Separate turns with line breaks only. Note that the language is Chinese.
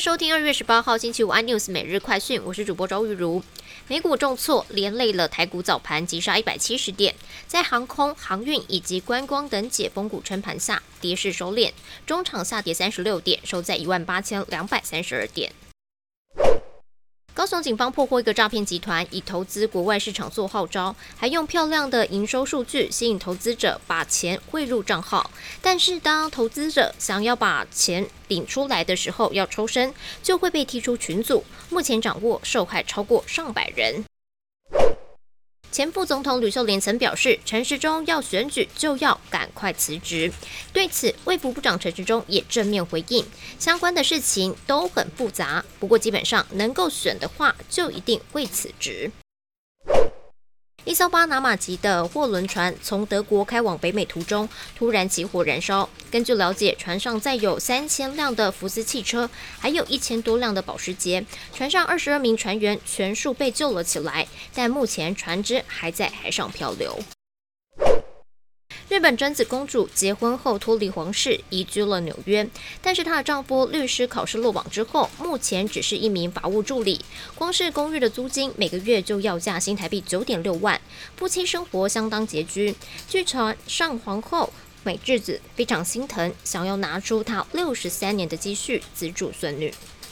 收听二月十八号星期五 iNews 每日快讯，我是主播周玉如。美股重挫，连累了台股早盘急杀一百七十点，在航空、航运以及观光等解封股撑盘下，跌势收敛，中场下跌三十六点，收在一万八千两百三十二点。高雄警方破获一个诈骗集团，以投资国外市场做号召，还用漂亮的营收数据吸引投资者把钱汇入账号。但是当投资者想要把钱领出来的时候，要抽身就会被踢出群组。目前掌握受害超过上百人。前副总统吕秀莲曾表示，陈时中要选举就要赶快辞职。对此，卫福部长陈时中也正面回应，相关的事情都很复杂，不过基本上能够选的话，就一定会辞职。一艘巴拿马籍的货轮船从德国开往北美途中，突然起火燃烧。根据了解，船上载有三千辆的福斯汽车，还有一千多辆的保时捷。船上二十二名船员全数被救了起来，但目前船只还在海上漂流。日本贞子公主结婚后脱离皇室，移居了纽约。但是她的丈夫律师考试落榜之后，目前只是一名法务助理。光是公寓的租金每个月就要价新台币九点六万，夫妻生活相当拮据。据传上皇后美智子非常心疼，想要拿出她六十三年的积蓄资助孙女。